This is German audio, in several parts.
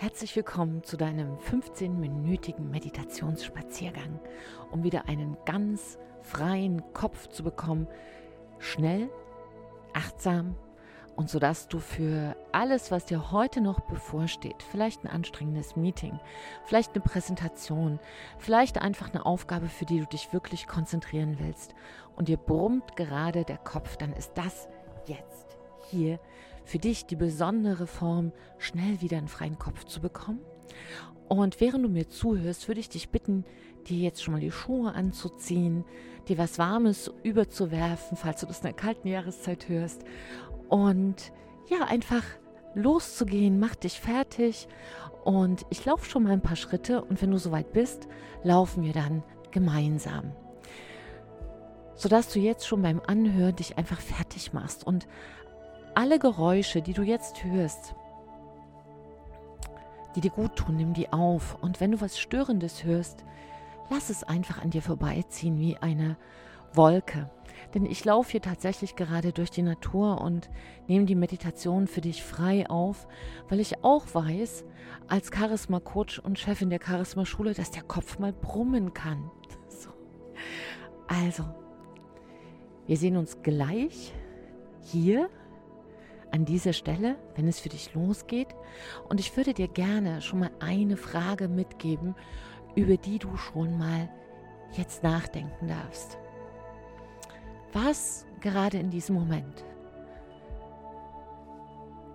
Herzlich willkommen zu deinem 15-minütigen Meditationsspaziergang, um wieder einen ganz freien Kopf zu bekommen. Schnell, achtsam und sodass du für alles, was dir heute noch bevorsteht, vielleicht ein anstrengendes Meeting, vielleicht eine Präsentation, vielleicht einfach eine Aufgabe, für die du dich wirklich konzentrieren willst und dir brummt gerade der Kopf, dann ist das jetzt hier für dich die besondere Form, schnell wieder einen freien Kopf zu bekommen. Und während du mir zuhörst, würde ich dich bitten, dir jetzt schon mal die Schuhe anzuziehen, dir was Warmes überzuwerfen, falls du das in der kalten Jahreszeit hörst. Und ja, einfach loszugehen, mach dich fertig. Und ich laufe schon mal ein paar Schritte und wenn du soweit bist, laufen wir dann gemeinsam. Sodass du jetzt schon beim Anhören dich einfach fertig machst und alle Geräusche, die du jetzt hörst, die dir gut tun, nimm die auf. Und wenn du was Störendes hörst, lass es einfach an dir vorbeiziehen wie eine Wolke. Denn ich laufe hier tatsächlich gerade durch die Natur und nehme die Meditation für dich frei auf, weil ich auch weiß, als Charisma-Coach und Chefin der Charisma-Schule, dass der Kopf mal brummen kann. So. Also, wir sehen uns gleich hier an dieser Stelle, wenn es für dich losgeht. Und ich würde dir gerne schon mal eine Frage mitgeben, über die du schon mal jetzt nachdenken darfst. Was gerade in diesem Moment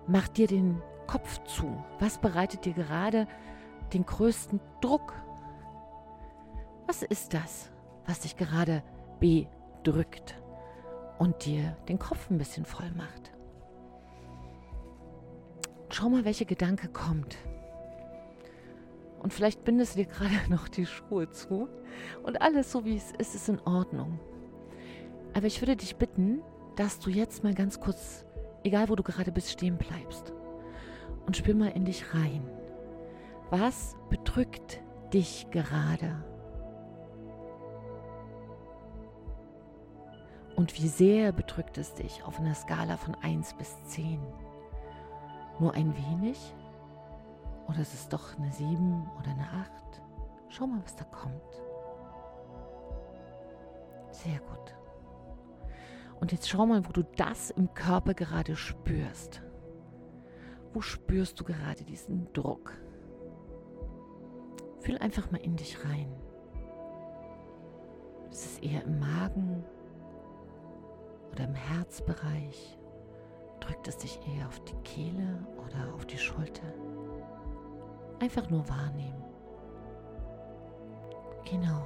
macht dir den Kopf zu? Was bereitet dir gerade den größten Druck? Was ist das, was dich gerade bedrückt und dir den Kopf ein bisschen voll macht? Schau mal, welcher Gedanke kommt. Und vielleicht bindest du dir gerade noch die Schuhe zu. Und alles so wie es ist, ist in Ordnung. Aber ich würde dich bitten, dass du jetzt mal ganz kurz, egal wo du gerade bist, stehen bleibst. Und spür mal in dich rein. Was bedrückt dich gerade? Und wie sehr bedrückt es dich auf einer Skala von 1 bis 10? Nur ein wenig? Oder ist es doch eine 7 oder eine 8? Schau mal, was da kommt. Sehr gut. Und jetzt schau mal, wo du das im Körper gerade spürst. Wo spürst du gerade diesen Druck? Fühl einfach mal in dich rein. Ist es eher im Magen oder im Herzbereich? Drückt es dich eher auf die Kehle oder auf die Schulter? Einfach nur wahrnehmen. Genau.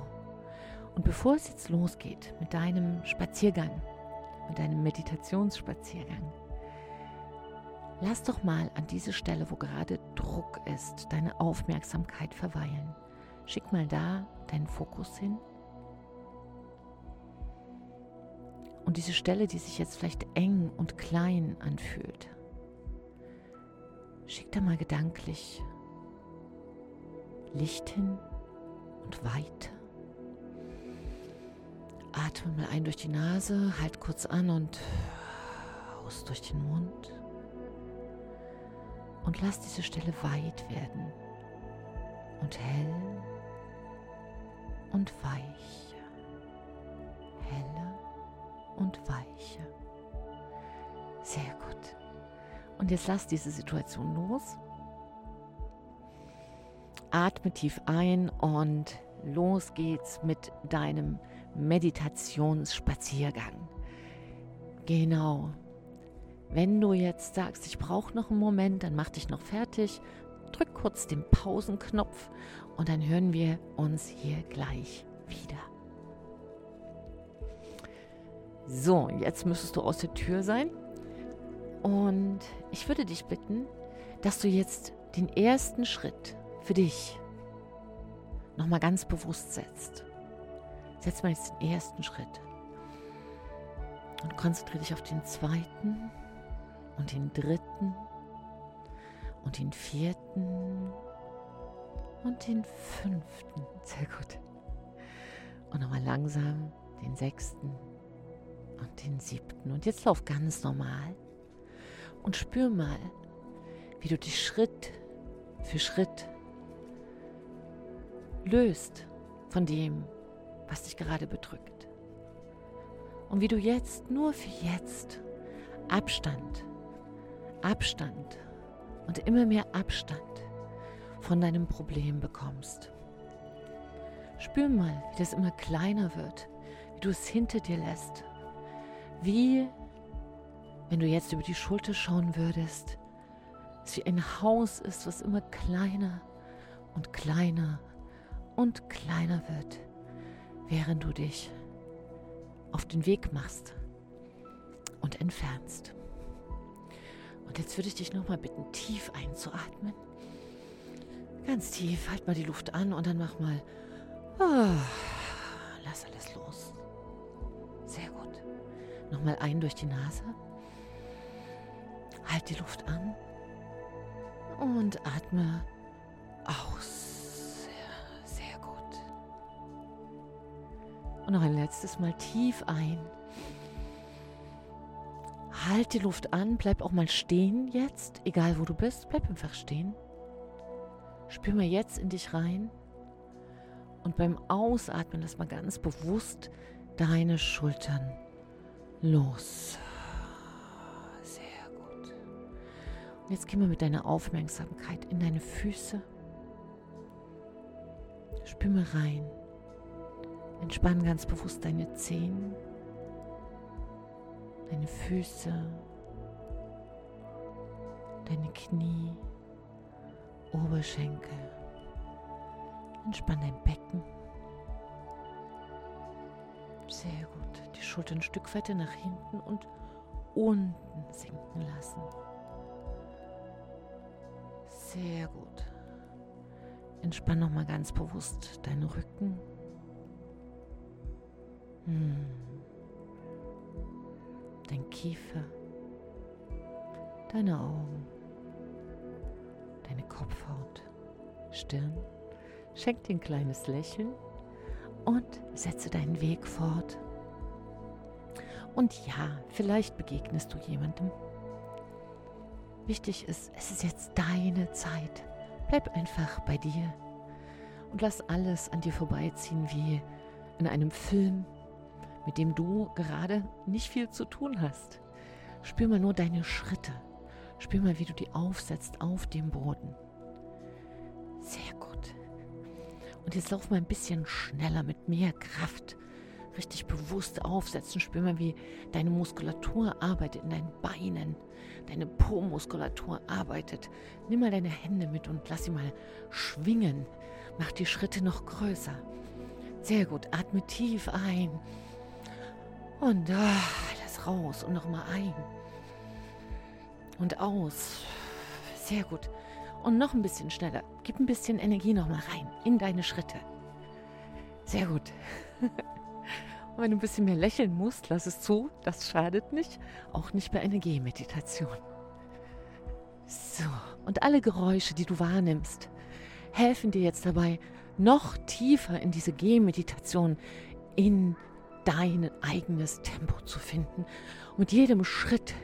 Und bevor es jetzt losgeht mit deinem Spaziergang, mit deinem Meditationsspaziergang, lass doch mal an diese Stelle, wo gerade Druck ist, deine Aufmerksamkeit verweilen. Schick mal da deinen Fokus hin Und diese Stelle, die sich jetzt vielleicht eng und klein anfühlt, schick da mal gedanklich Licht hin und Weite. Atme mal ein durch die Nase, halt kurz an und aus durch den Mund. Und lass diese Stelle weit werden und hell und weich. Und weiche. Sehr gut. Und jetzt lass diese Situation los. Atme tief ein und los geht's mit deinem Meditationsspaziergang. Genau. Wenn du jetzt sagst, ich brauche noch einen Moment, dann mach dich noch fertig, drück kurz den Pausenknopf und dann hören wir uns hier gleich wieder. So, jetzt müsstest du aus der Tür sein. Und ich würde dich bitten, dass du jetzt den ersten Schritt für dich nochmal ganz bewusst setzt. Setz mal jetzt den ersten Schritt. Und konzentriere dich auf den zweiten und den dritten und den vierten und den fünften. Sehr gut. Und nochmal langsam den sechsten und den siebten. Und jetzt lauf ganz normal und spür mal, wie du dich Schritt für Schritt löst von dem, was dich gerade bedrückt. Und wie du jetzt, nur für jetzt, Abstand, Abstand und immer mehr Abstand von deinem Problem bekommst. Spür mal, wie das immer kleiner wird, wie du es hinter dir lässt. Wie, wenn du jetzt über die Schulter schauen würdest, es wie ein Haus ist, was immer kleiner und kleiner und kleiner wird, während du dich auf den Weg machst und entfernst. Und jetzt würde ich dich nochmal bitten, tief einzuatmen. Ganz tief, halt mal die Luft an und dann mach mal. Oh, lass alles los. Sehr gut. Nochmal ein durch die Nase. Halt die Luft an. Und atme aus. Sehr, sehr gut. Und noch ein letztes Mal tief ein. Halt die Luft an, bleib auch mal stehen jetzt, egal wo du bist, bleib einfach stehen. Spür mal jetzt in dich rein und beim Ausatmen lass mal ganz bewusst deine Schultern los. Sehr gut. Und jetzt gehen wir mit deiner Aufmerksamkeit in deine Füße. Spür mal rein. Entspann ganz bewusst deine Zehen deine Füße, deine Knie, Oberschenkel. Entspann dein Becken. Sehr gut. Die Schultern ein Stück weiter nach hinten und unten sinken lassen. Sehr gut. Entspann nochmal ganz bewusst deinen Rücken. Hm dein Kiefer, deine Augen, deine Kopfhaut, Stirn. Schenk dir ein kleines Lächeln und setze deinen Weg fort. Und ja, vielleicht begegnest du jemandem. Wichtig ist, es ist jetzt deine Zeit. Bleib einfach bei dir und lass alles an dir vorbeiziehen wie in einem Film mit dem du gerade nicht viel zu tun hast. Spür mal nur deine Schritte. Spür mal, wie du die aufsetzt auf dem Boden. Und jetzt lauf mal ein bisschen schneller mit mehr Kraft. Richtig bewusst aufsetzen. Spür mal, wie deine Muskulatur arbeitet in deinen Beinen. Deine Po-Muskulatur arbeitet. Nimm mal deine Hände mit und lass sie mal schwingen. Mach die Schritte noch größer. Sehr gut. Atme tief ein. Und ah, alles raus und nochmal ein. Und aus. Sehr gut. Und noch ein bisschen schneller. Gib ein bisschen Energie nochmal rein in deine Schritte. Sehr gut. Und wenn du ein bisschen mehr lächeln musst, lass es zu. Das schadet nicht. Auch nicht bei einer Gehmeditation. So. Und alle Geräusche, die du wahrnimmst, helfen dir jetzt dabei, noch tiefer in diese Gehmeditation in dein eigenes Tempo zu finden. Und mit jedem Schritt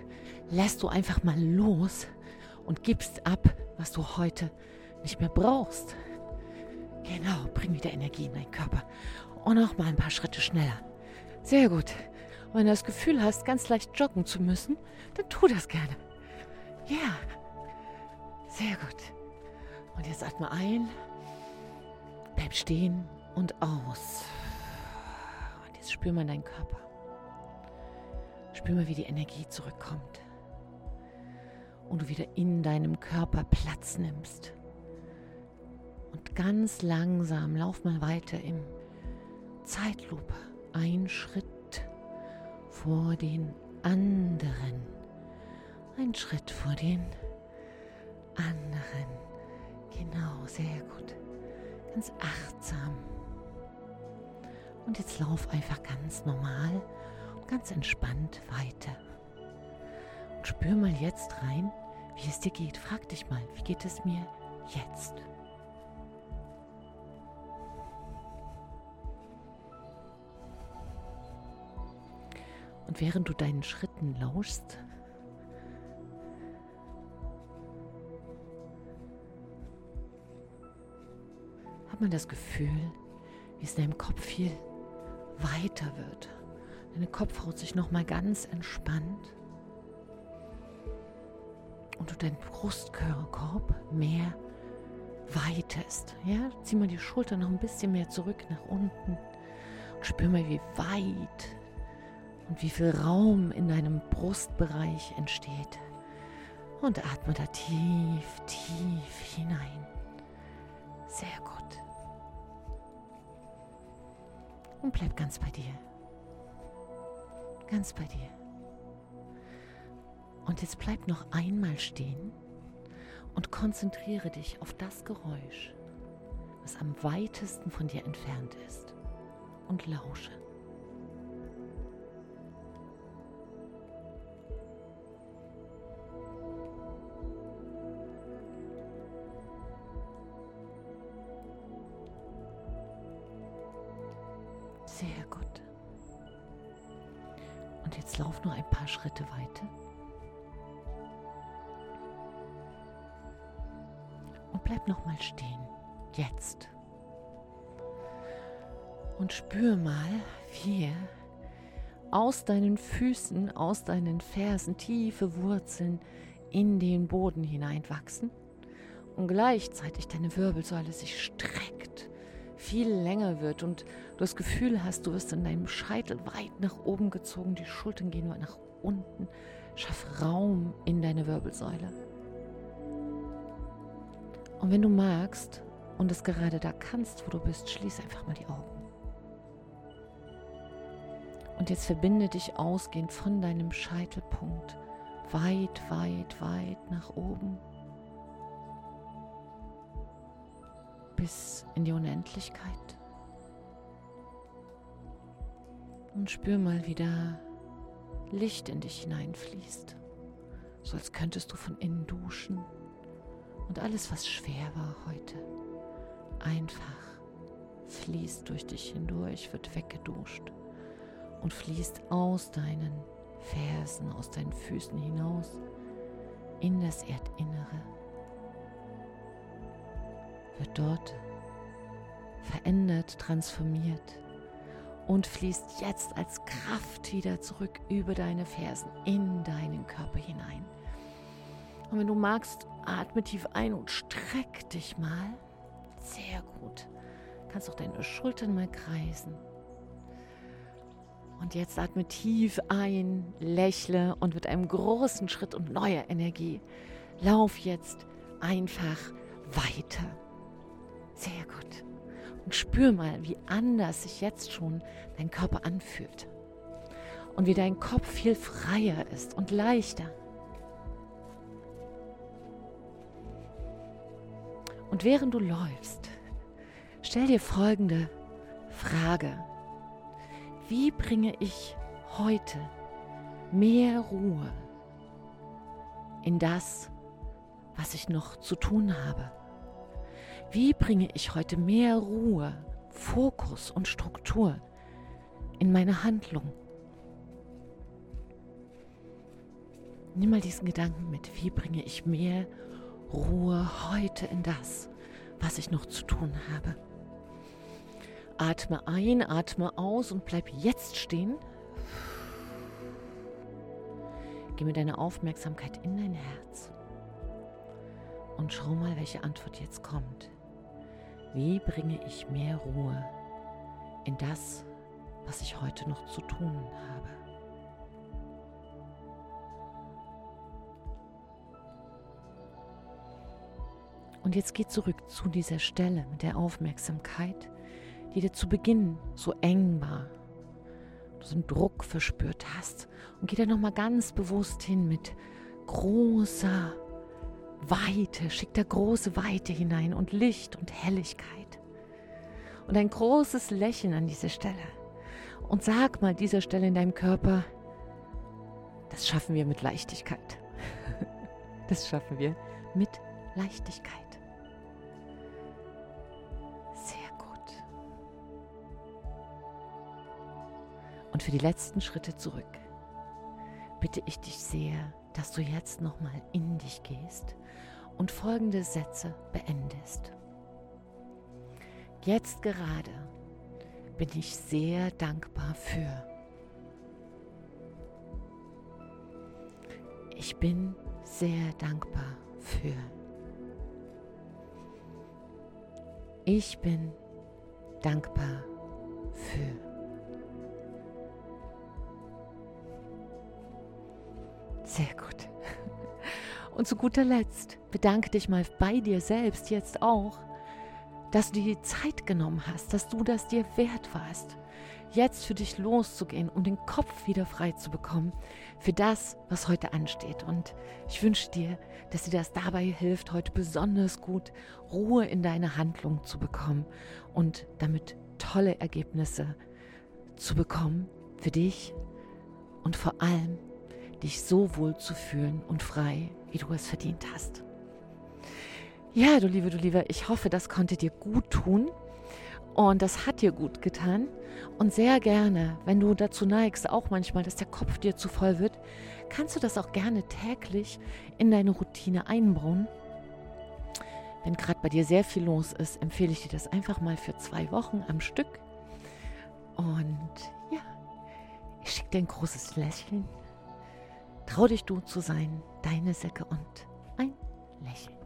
lässt du einfach mal los und gibst ab, was du heute nicht mehr brauchst. Genau, bring wieder Energie in deinen Körper. Und noch mal ein paar Schritte schneller. Sehr gut. Und wenn du das Gefühl hast, ganz leicht joggen zu müssen, dann tu das gerne. Ja. Yeah. Sehr gut. Und jetzt atme ein, bleib stehen und aus. Jetzt spür mal deinen Körper. Spür mal, wie die Energie zurückkommt. Und du wieder in deinem Körper Platz nimmst. Und ganz langsam lauf mal weiter im Zeitlupe. Ein Schritt vor den anderen. Ein Schritt vor den anderen. Genau, sehr gut. Ganz achtsam. Und jetzt lauf einfach ganz normal und ganz entspannt weiter. Spür mal jetzt rein, wie es dir geht. Frag dich mal, wie geht es mir jetzt? Und während du deinen Schritten lauschst, hat man das Gefühl, wie es in deinem Kopf viel weiter wird. Deine Kopfhaut sich nochmal ganz entspannt und du deinen Brustkorb mehr weitest. Ja? Zieh mal die Schulter noch ein bisschen mehr zurück nach unten und spür mal, wie weit und wie viel Raum in deinem Brustbereich entsteht. Und atme da tief, tief hinein. Sehr gut. Und bleib ganz bei dir. Ganz bei dir. Und jetzt bleib noch einmal stehen und konzentriere dich auf das Geräusch, was am weitesten von dir entfernt ist und lausche. Sehr gut. Und jetzt lauf noch ein paar Schritte weiter. Bleib noch mal stehen. Jetzt. Und spür mal, wie aus deinen Füßen, aus deinen Fersen tiefe Wurzeln in den Boden hineinwachsen und gleichzeitig deine Wirbelsäule sich streckt, viel länger wird und du das Gefühl hast, du wirst in deinem Scheitel weit nach oben gezogen, die Schultern gehen nach unten. Schaff Raum in deine Wirbelsäule. Und wenn du magst und es gerade da kannst, wo du bist, schließ einfach mal die Augen. Und jetzt verbinde dich ausgehend von deinem Scheitelpunkt weit, weit, weit nach oben bis in die Unendlichkeit. Und spür mal, wie da Licht in dich hineinfließt, so als könntest du von innen duschen. Und alles, was schwer war heute, einfach fließt durch dich hindurch, wird weggeduscht und fließt aus deinen Fersen, aus deinen Füßen hinaus in das Erdinnere. Wird dort verändert, transformiert und fließt jetzt als Kraft wieder zurück über deine Fersen in deinen Körper hinein. Und wenn du magst, atme tief ein und streck dich mal. Sehr gut. Kannst auch deine Schultern mal kreisen. Und jetzt atme tief ein, lächle und mit einem großen Schritt und neuer Energie lauf jetzt einfach weiter. Sehr gut. Und spür mal, wie anders sich jetzt schon dein Körper anfühlt. Und wie dein Kopf viel freier ist und leichter. Und während du läufst, stell dir folgende Frage. Wie bringe ich heute mehr Ruhe in das, was ich noch zu tun habe? Wie bringe ich heute mehr Ruhe, Fokus und Struktur in meine Handlung? Nimm mal diesen Gedanken mit. Wie bringe ich mehr Ruhe heute in das, was ich noch zu tun habe. Atme ein, atme aus und bleib jetzt stehen. Gib mir deine Aufmerksamkeit in dein Herz und schau mal, welche Antwort jetzt kommt. Wie bringe ich mehr Ruhe in das, was ich heute noch zu tun habe? Und jetzt geh zurück zu dieser Stelle mit der Aufmerksamkeit, die dir zu Beginn so eng war. Du so einen Druck verspürt hast. Und geh da nochmal ganz bewusst hin mit großer Weite. Schick da große Weite hinein und Licht und Helligkeit. Und ein großes Lächeln an dieser Stelle. Und sag mal dieser Stelle in deinem Körper, das schaffen wir mit Leichtigkeit. Das schaffen wir mit Leichtigkeit. Und für die letzten Schritte zurück bitte ich dich sehr, dass du jetzt nochmal in dich gehst und folgende Sätze beendest. Jetzt gerade bin ich sehr dankbar für. Ich bin sehr dankbar für. Ich bin dankbar für. Sehr gut. Und zu guter Letzt bedanke dich mal bei dir selbst jetzt auch, dass du dir die Zeit genommen hast, dass du das dir wert warst, jetzt für dich loszugehen, um den Kopf wieder frei zu bekommen für das, was heute ansteht. Und ich wünsche dir, dass dir das dabei hilft, heute besonders gut Ruhe in deine Handlung zu bekommen und damit tolle Ergebnisse zu bekommen für dich und vor allem dich so wohl zu fühlen und frei, wie du es verdient hast. Ja, du Liebe, du Liebe, ich hoffe, das konnte dir gut tun und das hat dir gut getan. Und sehr gerne, wenn du dazu neigst, auch manchmal, dass der Kopf dir zu voll wird, kannst du das auch gerne täglich in deine Routine einbauen. Wenn gerade bei dir sehr viel los ist, empfehle ich dir das einfach mal für zwei Wochen am Stück. Und ja, ich schicke dir ein großes Lächeln. Trau dich du zu sein, deine Säcke und ein Lächeln.